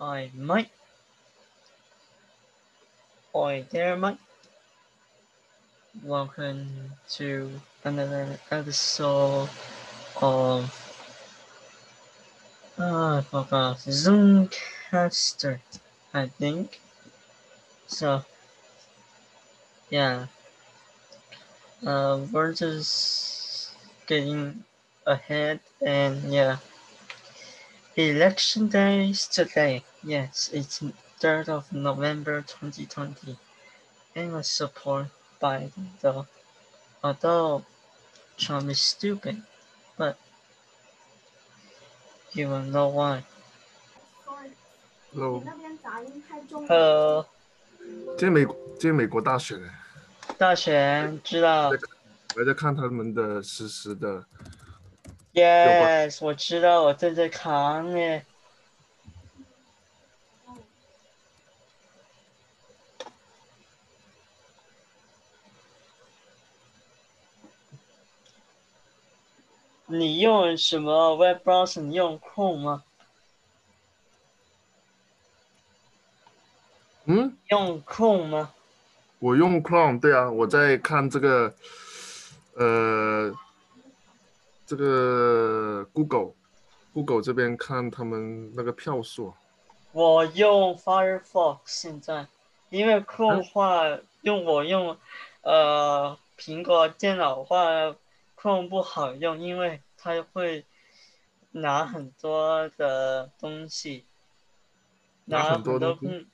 I might. Oi there, Mike. Welcome to another episode of uh, I forgot Zoomcaster, I think. So, yeah, uh, we're just getting ahead, and yeah, election day is today. Yes, it's 3rd of November 2020, and I support Biden though. Although Trump is stupid, but you will know why. Hello，那边杂音太重了。 Hello，今天美今天美国大选哎，大选知道我还在看他们的实时的， ？Yes，我知道，我正在看呢。 你用什么 web browser？你用 Chrome 吗？嗯，用 Chrome 吗？我用 Chrome，对啊，我在看这个，呃，这个 Google Google 这边看他们那个票数，我用 Firefox 现在，因为 Chrome 的话，用我用呃苹果电脑话，Chrome 不好用，因为它会拿很多的东西，拿拿很多空，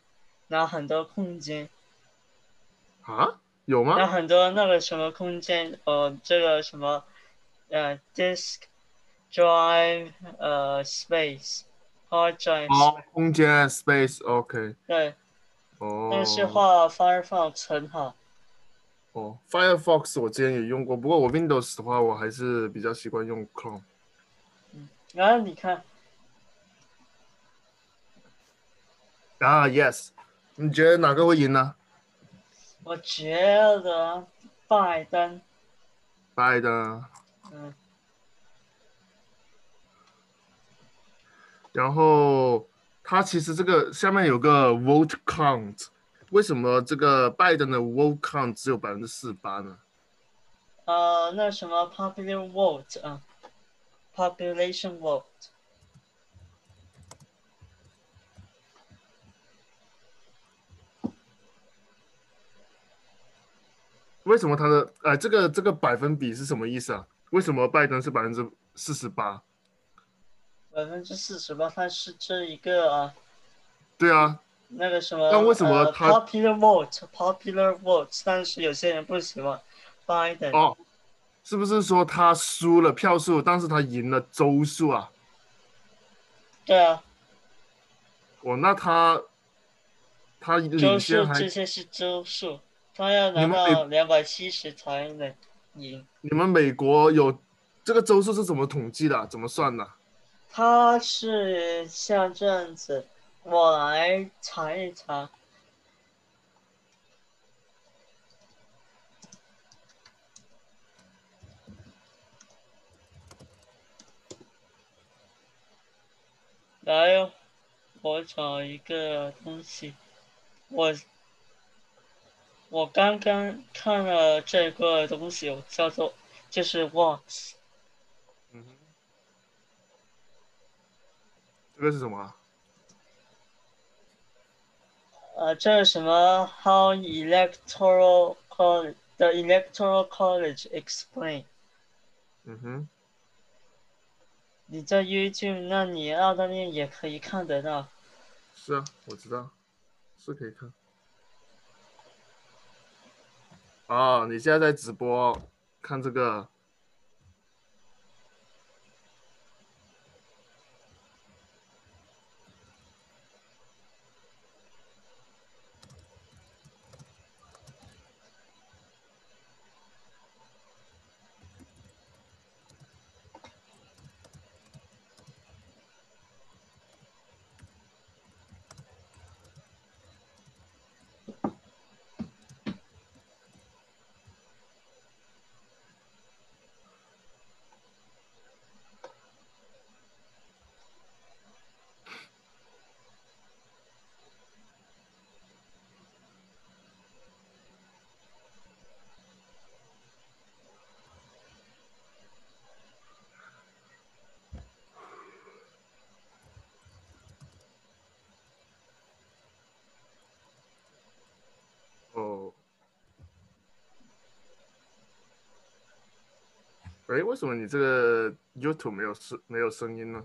拿很多空间，啊，有吗拿吗？很多那个什么空间，呃，这个什么呃 disk drive 呃 space hard drive 哦，空间 space，OK，、对。哦，但是话 Firefox 很好，哦，Firefox 我之前也用过，不过我 Windows 的话，我还是比较习惯用 Chrome。然后你看，啊，Yes，你觉得哪个会赢呢？我觉得拜登，拜登。嗯，然后它其实这个下面有个 vote count，为什么这个拜登的 vote count 只有百分之四八呢？呃，那什么 popular vote 啊，population vote，为什么他的哎这个这个百分比是什么意思啊？为什么拜登是百分之四十八？百分之四十八，它是这一个啊，对啊，那个什么，那为什么呃 popular vote，popular vote，但是有些人不喜欢拜登，哦，是不是说他输了票数，但是他赢了州数啊？对啊，哦，那他他周数领先还这些是周数，他要拿到两百七十才能赢。你们美国有这个州数是怎么统计的啊？怎么算的？他是像这样子，我来查一查。来哟，我找一个东西，我我刚刚看了这个东西，叫做就是 Watts。嗯哼，这个是什么？呃，这是什么？How electoral college the electoral college explain？嗯哼，你在 YouTube，那你澳大利亚也可以看得到。是啊，我知道，是可以看。哦，你现在在直播看这个？哎，为什么你这个 YouTube 没有声没有声音呢？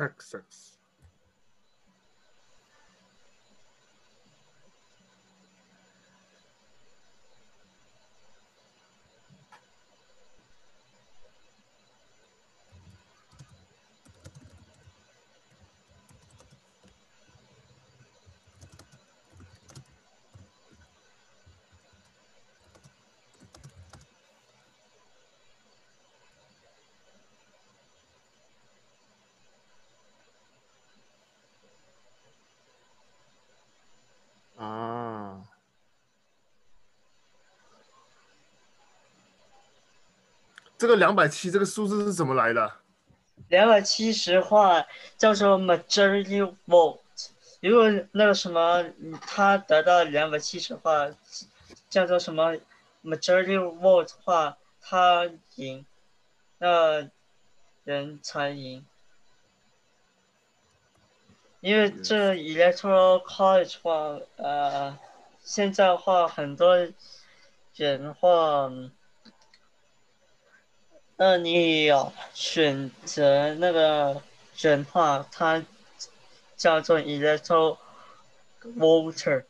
access 这个两百七这个数字是怎么来的？两百七十话叫做 majority vote。如果那个什么他得到两百七十话，叫做什么 majority vote 话，他赢，那人才赢。因为这 electoral college 话，呃，现在话很多人话，那你要选择那个人话，他叫做 electoral voter，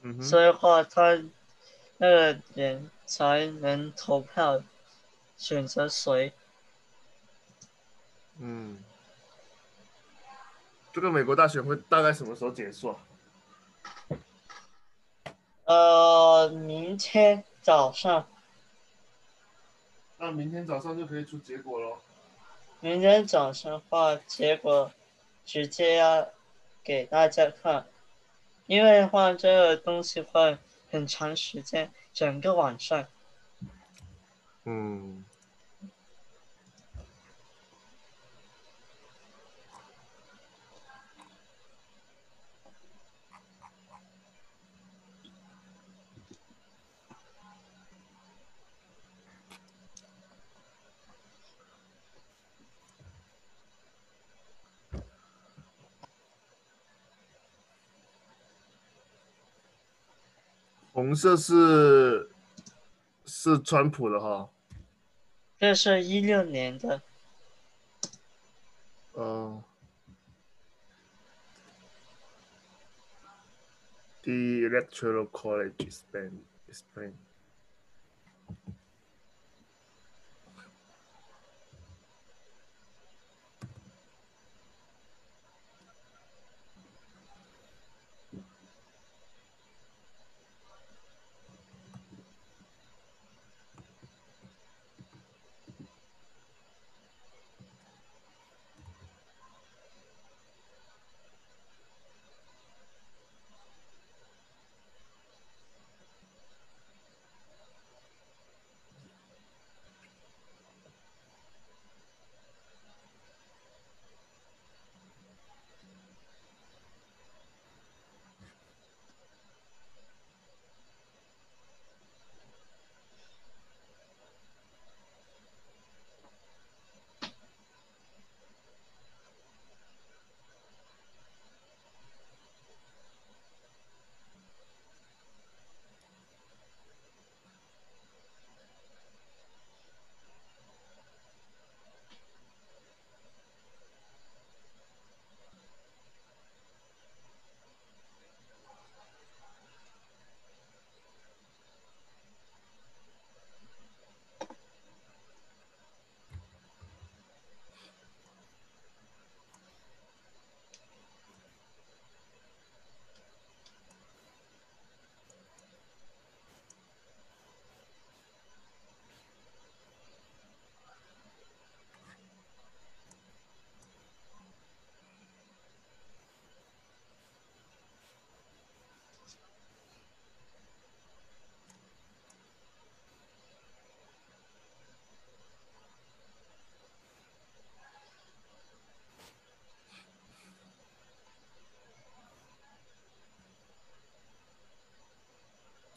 嗯，所以话他那个人才能投票选择谁。嗯，这个美国大选会大概什么时候结束啊？呃，明天早上。那明天早上就可以出结果喽。明天早上话，结果直接要给大家看，因为话这个东西会很长时间，整个晚上。嗯，红色是是川普的哈。这是一六年的，呃，The electoral college is Spain. is Spain.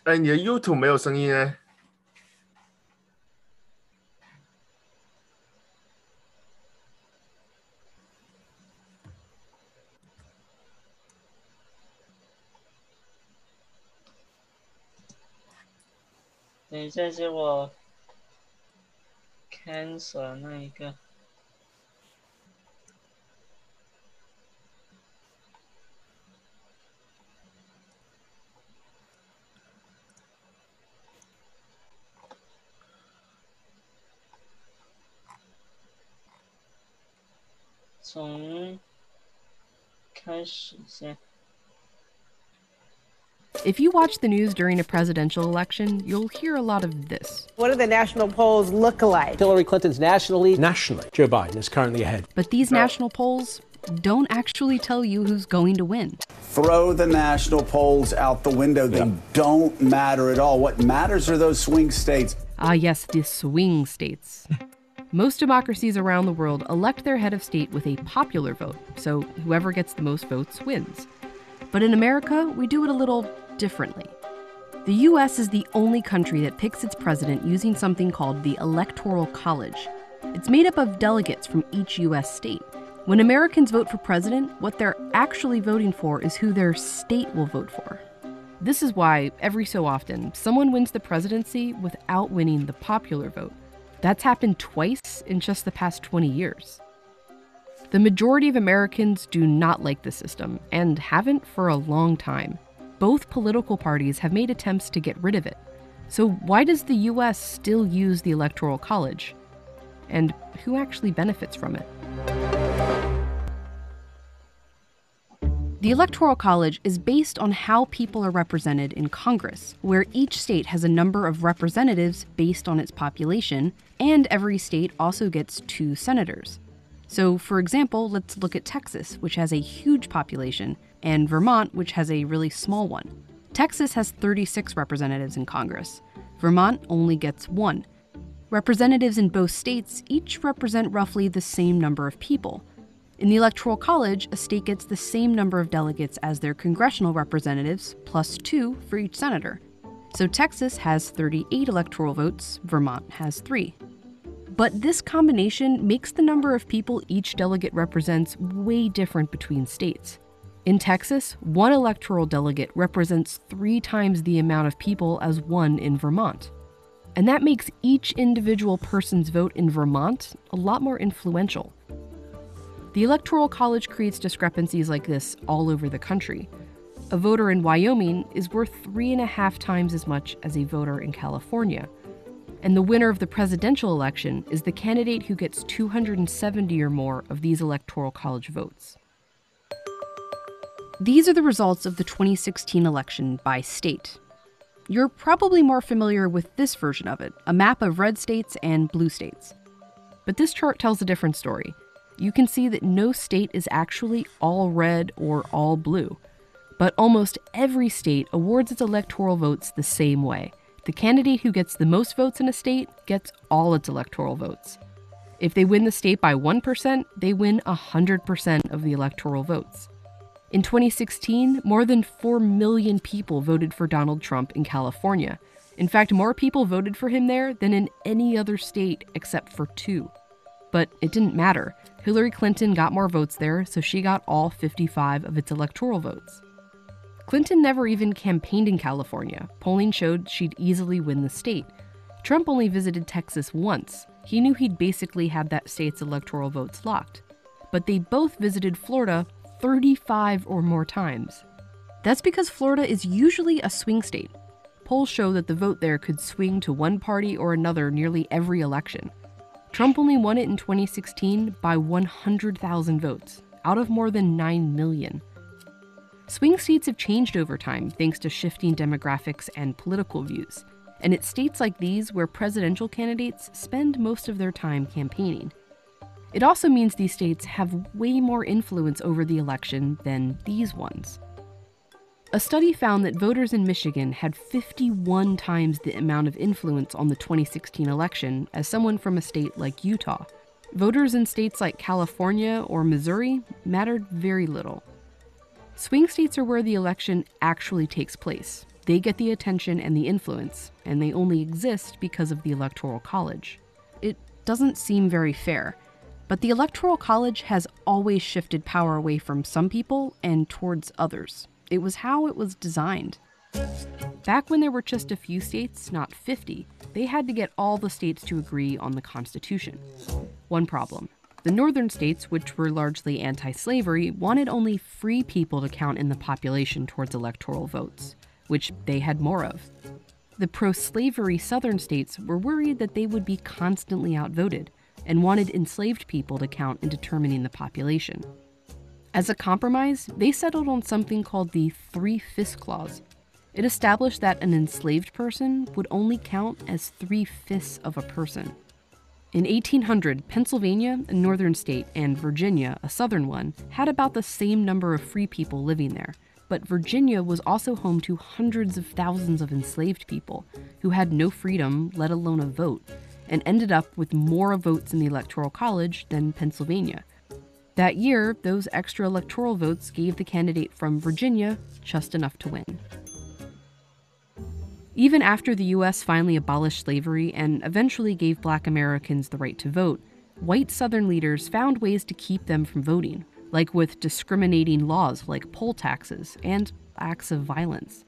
哎，你的 YouTube 没有声音哎。等一下，是我 cancel 那一个。从开始先。If you watch the news during a presidential election, you'll hear a lot of this. What do the national polls look like? Hillary Clinton's nationally, nationally, Joe Biden is currently ahead. But these national polls don't actually tell you who's going to win. Throw the national polls out the window. They don't matter at all. What matters are those swing states. Ah, yes, the swing states. Most democracies around the world elect their head of state with a popular vote, so whoever gets the most votes wins. But in America, we do it a little differently. The US is the only country that picks its president using something called the Electoral College. It's made up of delegates from each US state. When Americans vote for president, what they're actually voting for is who their state will vote for. This is why, every so often, someone wins the presidency without winning the popular vote. That's happened twice in just the past 20 years. The majority of Americans do not like the system and haven't for a long time both political parties have made attempts to get rid of it. So, why does the US still use the Electoral College? And who actually benefits from it? The Electoral College is based on how people are represented in Congress, where each state has a number of representatives based on its population, and every state also gets two senators. So, for example, let's look at Texas, which has a huge population, and Vermont, which has a really small one. Texas has 36 representatives in Congress. Vermont only gets one. Representatives in both states each represent roughly the same number of people. In the Electoral College, a state gets the same number of delegates as their congressional representatives, plus two for each senator. So Texas has 38 electoral votes, Vermont has three. But this combination makes the number of people each delegate represents way different between states. In Texas, one electoral delegate represents three times the amount of people as one in Vermont. And that makes each individual person's vote in Vermont a lot more influential. The Electoral College creates discrepancies like this all over the country. A voter in Wyoming is worth three and a half times as much as a voter in California. And the winner of the presidential election is the candidate who gets 270 or more of these Electoral College votes. These are the results of the 2016 election by state. You're probably more familiar with this version of it a map of red states and blue states. But this chart tells a different story. You can see that no state is actually all red or all blue. But almost every state awards its electoral votes the same way. The candidate who gets the most votes in a state gets all its electoral votes. If they win the state by 1%, they win 100% of the electoral votes. In 2016, more than 4 million people voted for Donald Trump in California. In fact, more people voted for him there than in any other state except for two. But it didn't matter. Hillary Clinton got more votes there, so she got all 55 of its electoral votes. Clinton never even campaigned in California. Polling showed she'd easily win the state. Trump only visited Texas once. He knew he'd basically have that state's electoral votes locked. But they both visited Florida 35 or more times. That's because Florida is usually a swing state. Polls show that the vote there could swing to one party or another nearly every election. Trump only won it in 2016 by 100,000 votes, out of more than 9 million. Swing states have changed over time thanks to shifting demographics and political views, and it's states like these where presidential candidates spend most of their time campaigning. It also means these states have way more influence over the election than these ones. A study found that voters in Michigan had 51 times the amount of influence on the 2016 election as someone from a state like Utah. Voters in states like California or Missouri mattered very little. Swing states are where the election actually takes place. They get the attention and the influence, and they only exist because of the Electoral College. It doesn't seem very fair, but the Electoral College has always shifted power away from some people and towards others. It was how it was designed. Back when there were just a few states, not 50, they had to get all the states to agree on the Constitution. One problem the northern states, which were largely anti slavery, wanted only free people to count in the population towards electoral votes, which they had more of. The pro slavery southern states were worried that they would be constantly outvoted and wanted enslaved people to count in determining the population. As a compromise, they settled on something called the Three Fifths Clause. It established that an enslaved person would only count as three fifths of a person. In 1800, Pennsylvania, a northern state, and Virginia, a southern one, had about the same number of free people living there. But Virginia was also home to hundreds of thousands of enslaved people who had no freedom, let alone a vote, and ended up with more votes in the Electoral College than Pennsylvania. That year, those extra electoral votes gave the candidate from Virginia just enough to win. Even after the US finally abolished slavery and eventually gave black Americans the right to vote, white Southern leaders found ways to keep them from voting, like with discriminating laws like poll taxes and acts of violence.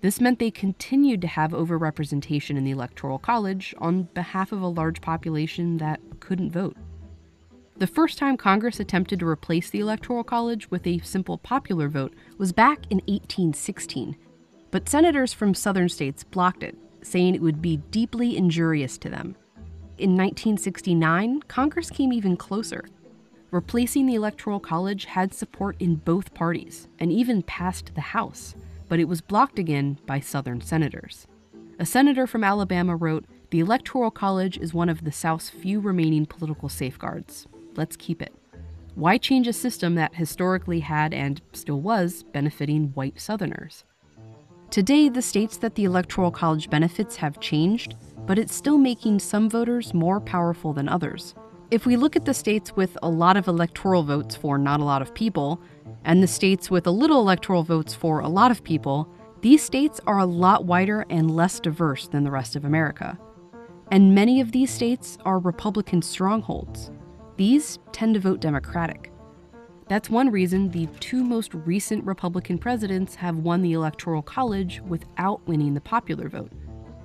This meant they continued to have overrepresentation in the Electoral College on behalf of a large population that couldn't vote. The first time Congress attempted to replace the Electoral College with a simple popular vote was back in 1816 but senators from southern states blocked it, saying it would be deeply injurious to them. In 1969, Congress came even closer. Replacing the Electoral College had support in both parties and even passed the House, but it was blocked again by Southern senators. A senator from Alabama wrote The Electoral College is one of the South's few remaining political safeguards. Let's keep it. Why change a system that historically had and still was benefiting white Southerners? Today, the states that the Electoral College benefits have changed, but it's still making some voters more powerful than others. If we look at the states with a lot of electoral votes for not a lot of people, and the states with a little electoral votes for a lot of people, these states are a lot wider and less diverse than the rest of America. And many of these states are Republican strongholds. These tend to vote Democratic. That's one reason the two most recent Republican presidents have won the Electoral College without winning the popular vote.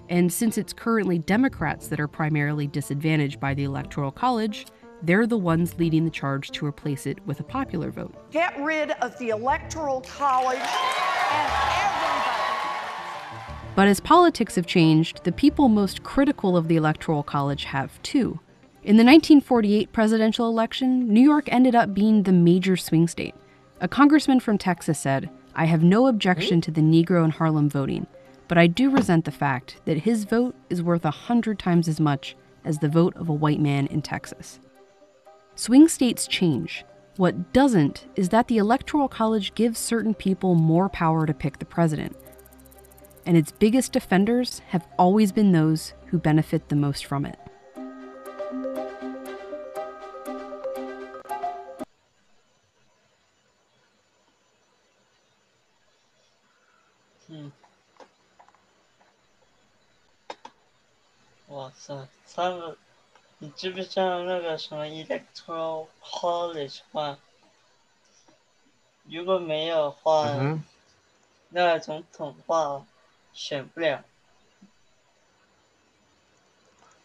And since it's currently Democrats that are primarily disadvantaged by the Electoral College, they're the ones leading the charge to replace it with a popular vote. Get rid of the Electoral College and everybody. But as politics have changed, the people most critical of the Electoral College have too. In the 1948 presidential election, New York ended up being the major swing state. A congressman from Texas said, I have no objection to the Negro in Harlem voting, but I do resent the fact that his vote is worth a hundred times as much as the vote of a white man in Texas. Swing states change. What doesn't is that the Electoral College gives certain people more power to pick the president. And its biggest defenders have always been those who benefit the most from it. 哇塞，他们，你知不知道那个什么 electoral college 吗？如果没有的话，嗯那总统话选不了。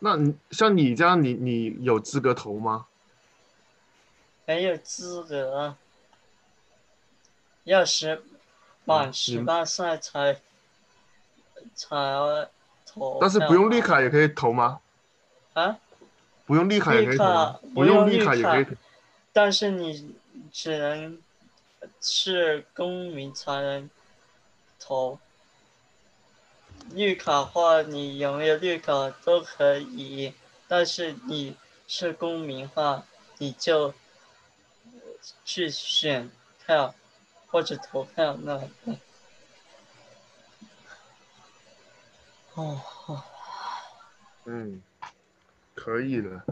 那你像你这样，你你有资格投吗？没有资格，要十满十八岁才才投。但是不用绿卡也可以投吗？啊？不用绿卡也可以投吗？不用绿卡也可以投。但是你只能是公民才能投。绿卡话，你有没有绿卡都可以，但是你是公民话，你就去选票或者投票那个。哦，哦嗯，可以了。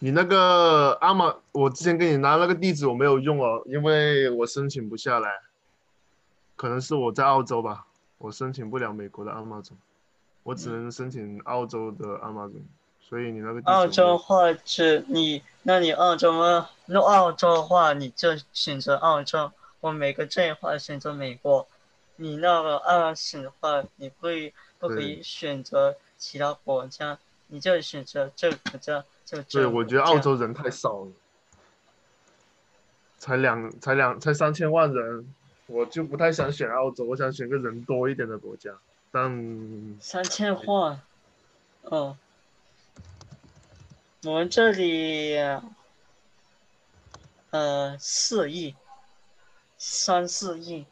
你那个阿玛，我之前给你拿那个地址我没有用哦，因为我申请不下来，可能是我在澳洲吧，我申请不了美国的阿玛总，我只能申请澳洲的阿玛总，所以你那个澳洲话是你，那你澳洲吗？那澳洲的话，你就选择澳洲；我每个这一话选择美国。你那个二省的话，你不会不可以选择其他国家，你就选择这个国家就这对，我觉得澳洲人太少了，才两才两才三千万人，我就不太想选澳洲，我想选个人多一点的国家。但三千万，哦，我们这里，呃，四亿，三四亿，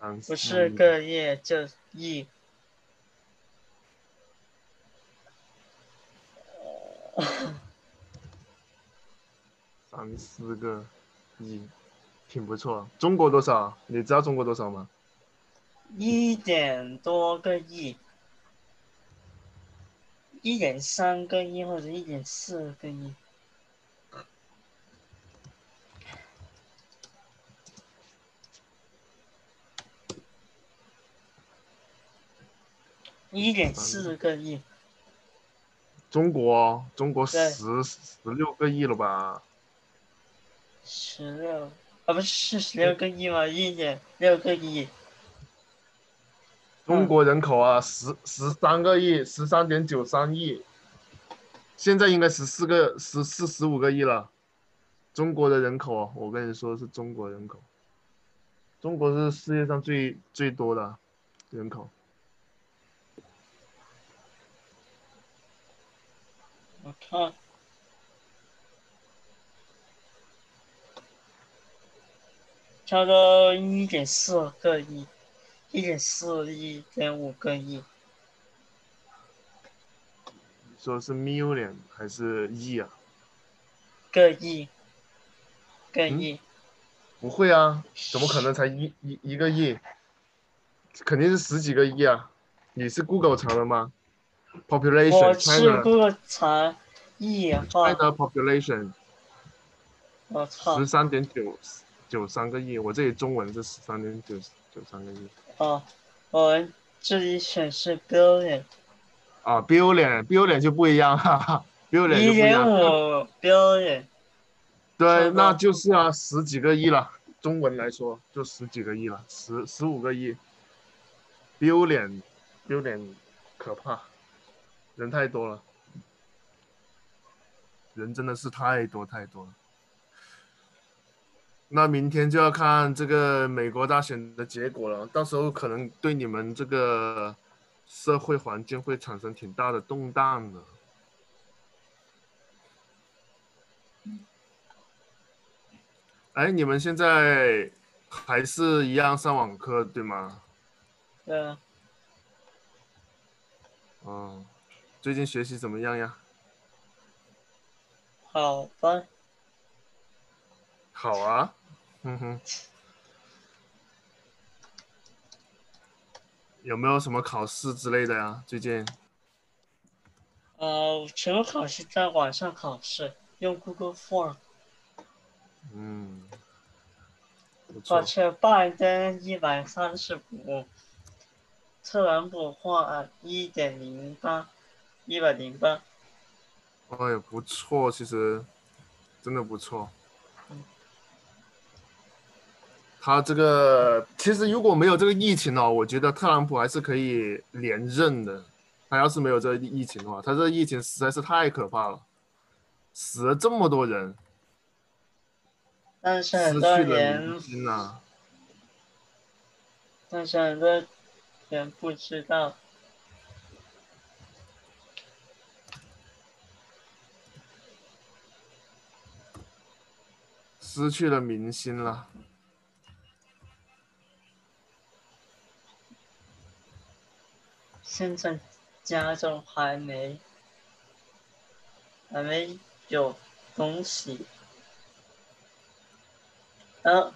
三不是四个亿就亿。三四个亿，挺不错。中国多少？你知道中国多少吗？一点多个亿，一点三个亿或者一点四个亿。一点四个亿，中国，中国十十六个亿了吧？十六啊，不是十六个亿吗？一点六个亿，中国人口啊，十十三个亿，十三点九三亿，现在应该十四个十四十五个亿了。中国的人口啊，我跟你说是中国人口，中国是世界上最最多的人口。我看。差不多一点四个亿，一点四亿点五个亿，说是 million 还是亿啊？个亿，个亿，不会啊，怎么可能才一一一个亿？肯定是十几个亿啊！你是 Google 查的吗？Population 是 China 过查亿的话，China population 我操十，三点九九三个亿，我这里中文是十三点九九三个亿哦，我们这里显示 billion，啊，billion billion 就不一样，哈哈，billion 就一点不一样。五 billion，对，那就是啊，十几个亿了。中文来说就十几个亿了，十十五个亿。billion billion 可怕，人太多了，人真的是太多太多了。那明天就要看这个美国大选的结果了，到时候可能对你们这个社会环境会产生挺大的动荡的。哎，你们现在还是一样上网课对吗？对啊，哦，最近学习怎么样呀？好吧，好啊，哼哼。有没有什么考试之类的呀？最近？呃，全部考试在网上考试，用 Google Form，嗯，不错而。且拜登一百三十五，特朗普话一点零八，一百零八，哎呀，不错，其实真的不错。他这个其实如果没有这个疫情哦，我觉得特朗普还是可以连任的。他要是没有这个疫情的话，他这个疫情实在是太可怕了，死了这么多人，但是失去很多了民人，心啊。但是很多人不知道，失去了民心了。现在家中还没还没有东西，呃，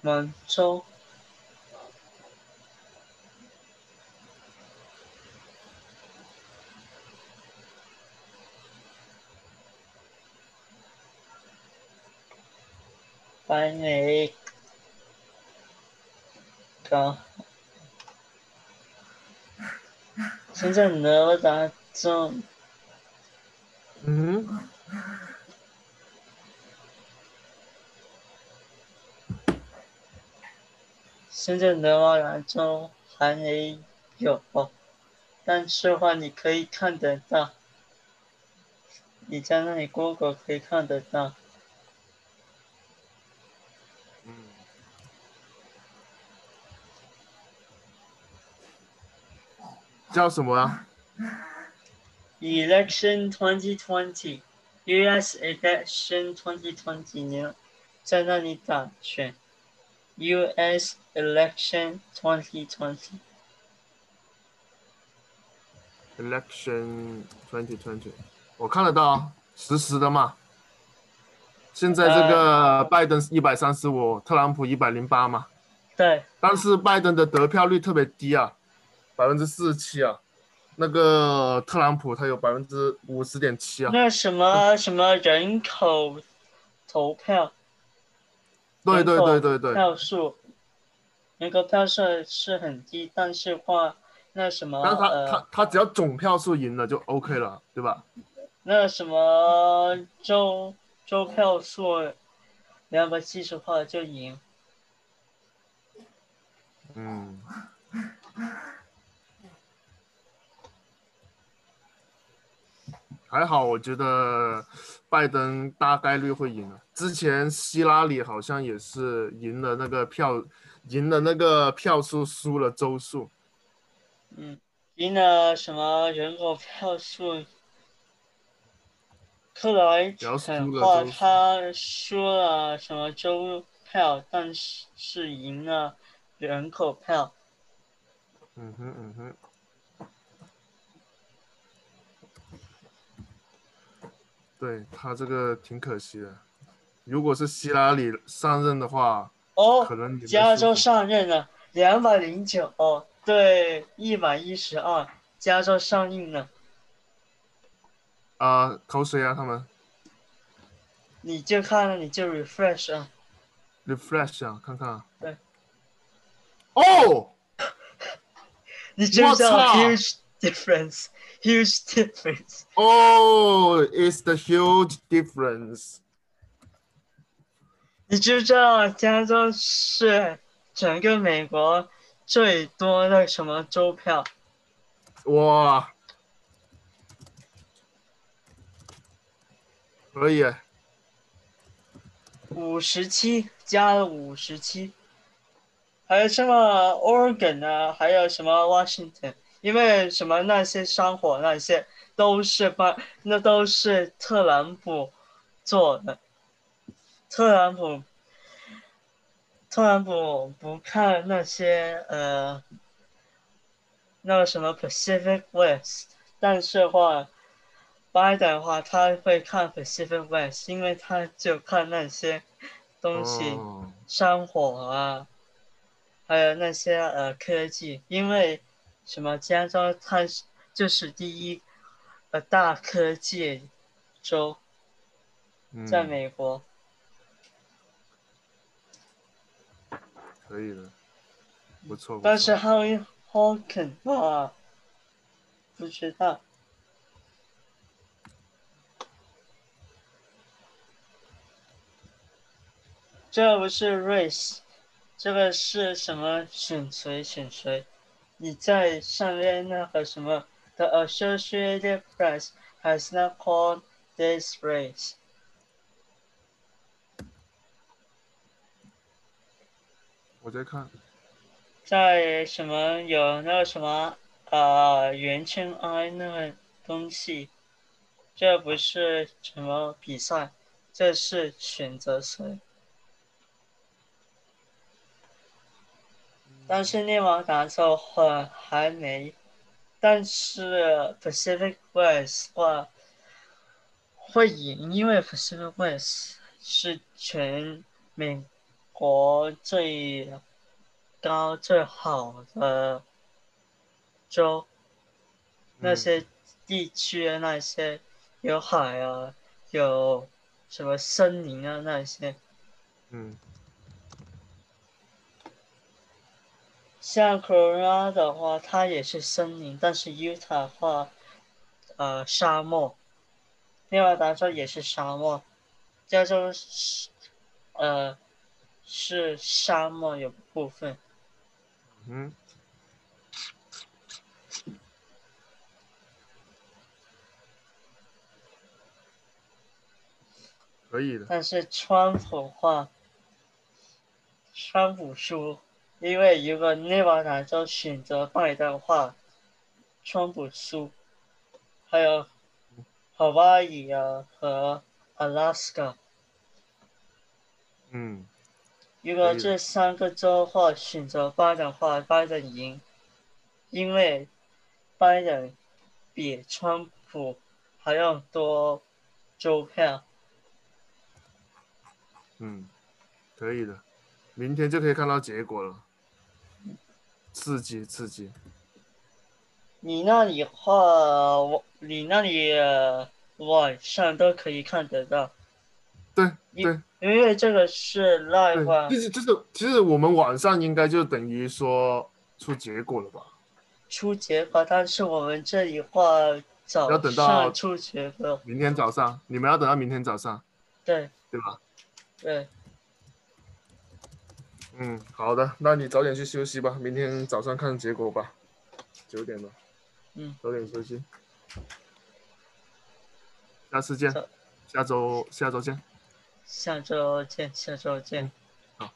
蒙州。白眉高，深圳哪吒州。嗯，深圳的话，兰州还没有，但是话你可以看得到，你在那里 Google 可以看得到。叫什么啊？Election 2020, U.S. Election 2020年，在那里打选 U.S. Election 2020。Election 2020，我看得到啊，实时的嘛。现在这个拜登一百三十五，特朗普一百零八嘛，对，但是拜登的得票率特别低啊，百分之四十七啊，那个特朗普他有百分之五十点七啊。那什么什么人口投票，对对对对对，票数，人口票数是很低，但是话那什么但是他呃他他只要总票数赢了就 OK 了，对吧？那什么周周票数两百七十话就赢。嗯，还好，我觉得拜登大概率会赢了。之前希拉里好像也是赢了那个票，赢了那个票数，输了周数。嗯，赢了什么人口票数？克莱要输肯话他输了什么州票，但是是赢了人口票。嗯哼嗯哼。对他这个挺可惜的，如果是希拉里上任的话，哦可能你，加州上任了，两百零九哦，对，一百一十二，加州上映了，啊、投谁啊？他们你就看了你就 refresh 啊，refresh 啊，看看啊。对。哦，你知不知道我操 huge difference。哦，it's the huge difference。你知不知道加州是整个美国最多的什么州票？哇，可以耶，五十七加了五十七，还有什么 Oregon 啊，还有什么 Washington，因为什么那些山火那些都是把那都是特朗普做的，特朗普特朗普不看那些呃那个什么 Pacific West，但是话。拜登的话，他会看 Pacific West，因为他就看那些东西，哦。山火啊，还有那些呃科技，因为什么加州它是就是第一呃大科技州，嗯在美国。可以的，不错。不但是错 Harry Hawken 啊，不知道。这不是 race，这个是什么选谁选谁？你在上面那个什么，The Associated Press has not called this race。我在看，在什么有那个什么呃圆圈 I 那个东西，这不是什么比赛，这是选择谁。但是涅瓦达州话还没，但是 Pacific West 话会赢，因为 Pacific West 是全美国最高最好的州，那嗯。些地区啊，那些有海啊，有什么森林啊那些，嗯像 Colorado 的话，它也是森林，但是 Utah 的话，呃，沙漠。内华达州也是沙漠，加州是，呃，是沙漠有部分。嗯，可以的。但是川普话，川普输，因为如果内华达州选择拜登的话，川普输，还有 Hawaii 啊和 Alaska，嗯如果这三个州的话选择拜登的话，拜登赢，因为拜登比川普还要多州票。嗯，可以的。明天就可以看到结果了，刺激刺激。你那里的话，我你那里、呃晚上都可以看得到，对对因为这个是 live 啊对，，其实就是其实我们晚上应该就等于说出结果了吧？出结果，但是我们这里话早要等到上出结果，明天早上，你们要等到明天早上，对对吧？对，嗯，好的，那你早点去休息吧，明天早上看结果吧，九点了，嗯，早点休息，下次见，下周下周见。下周见，下周见。好，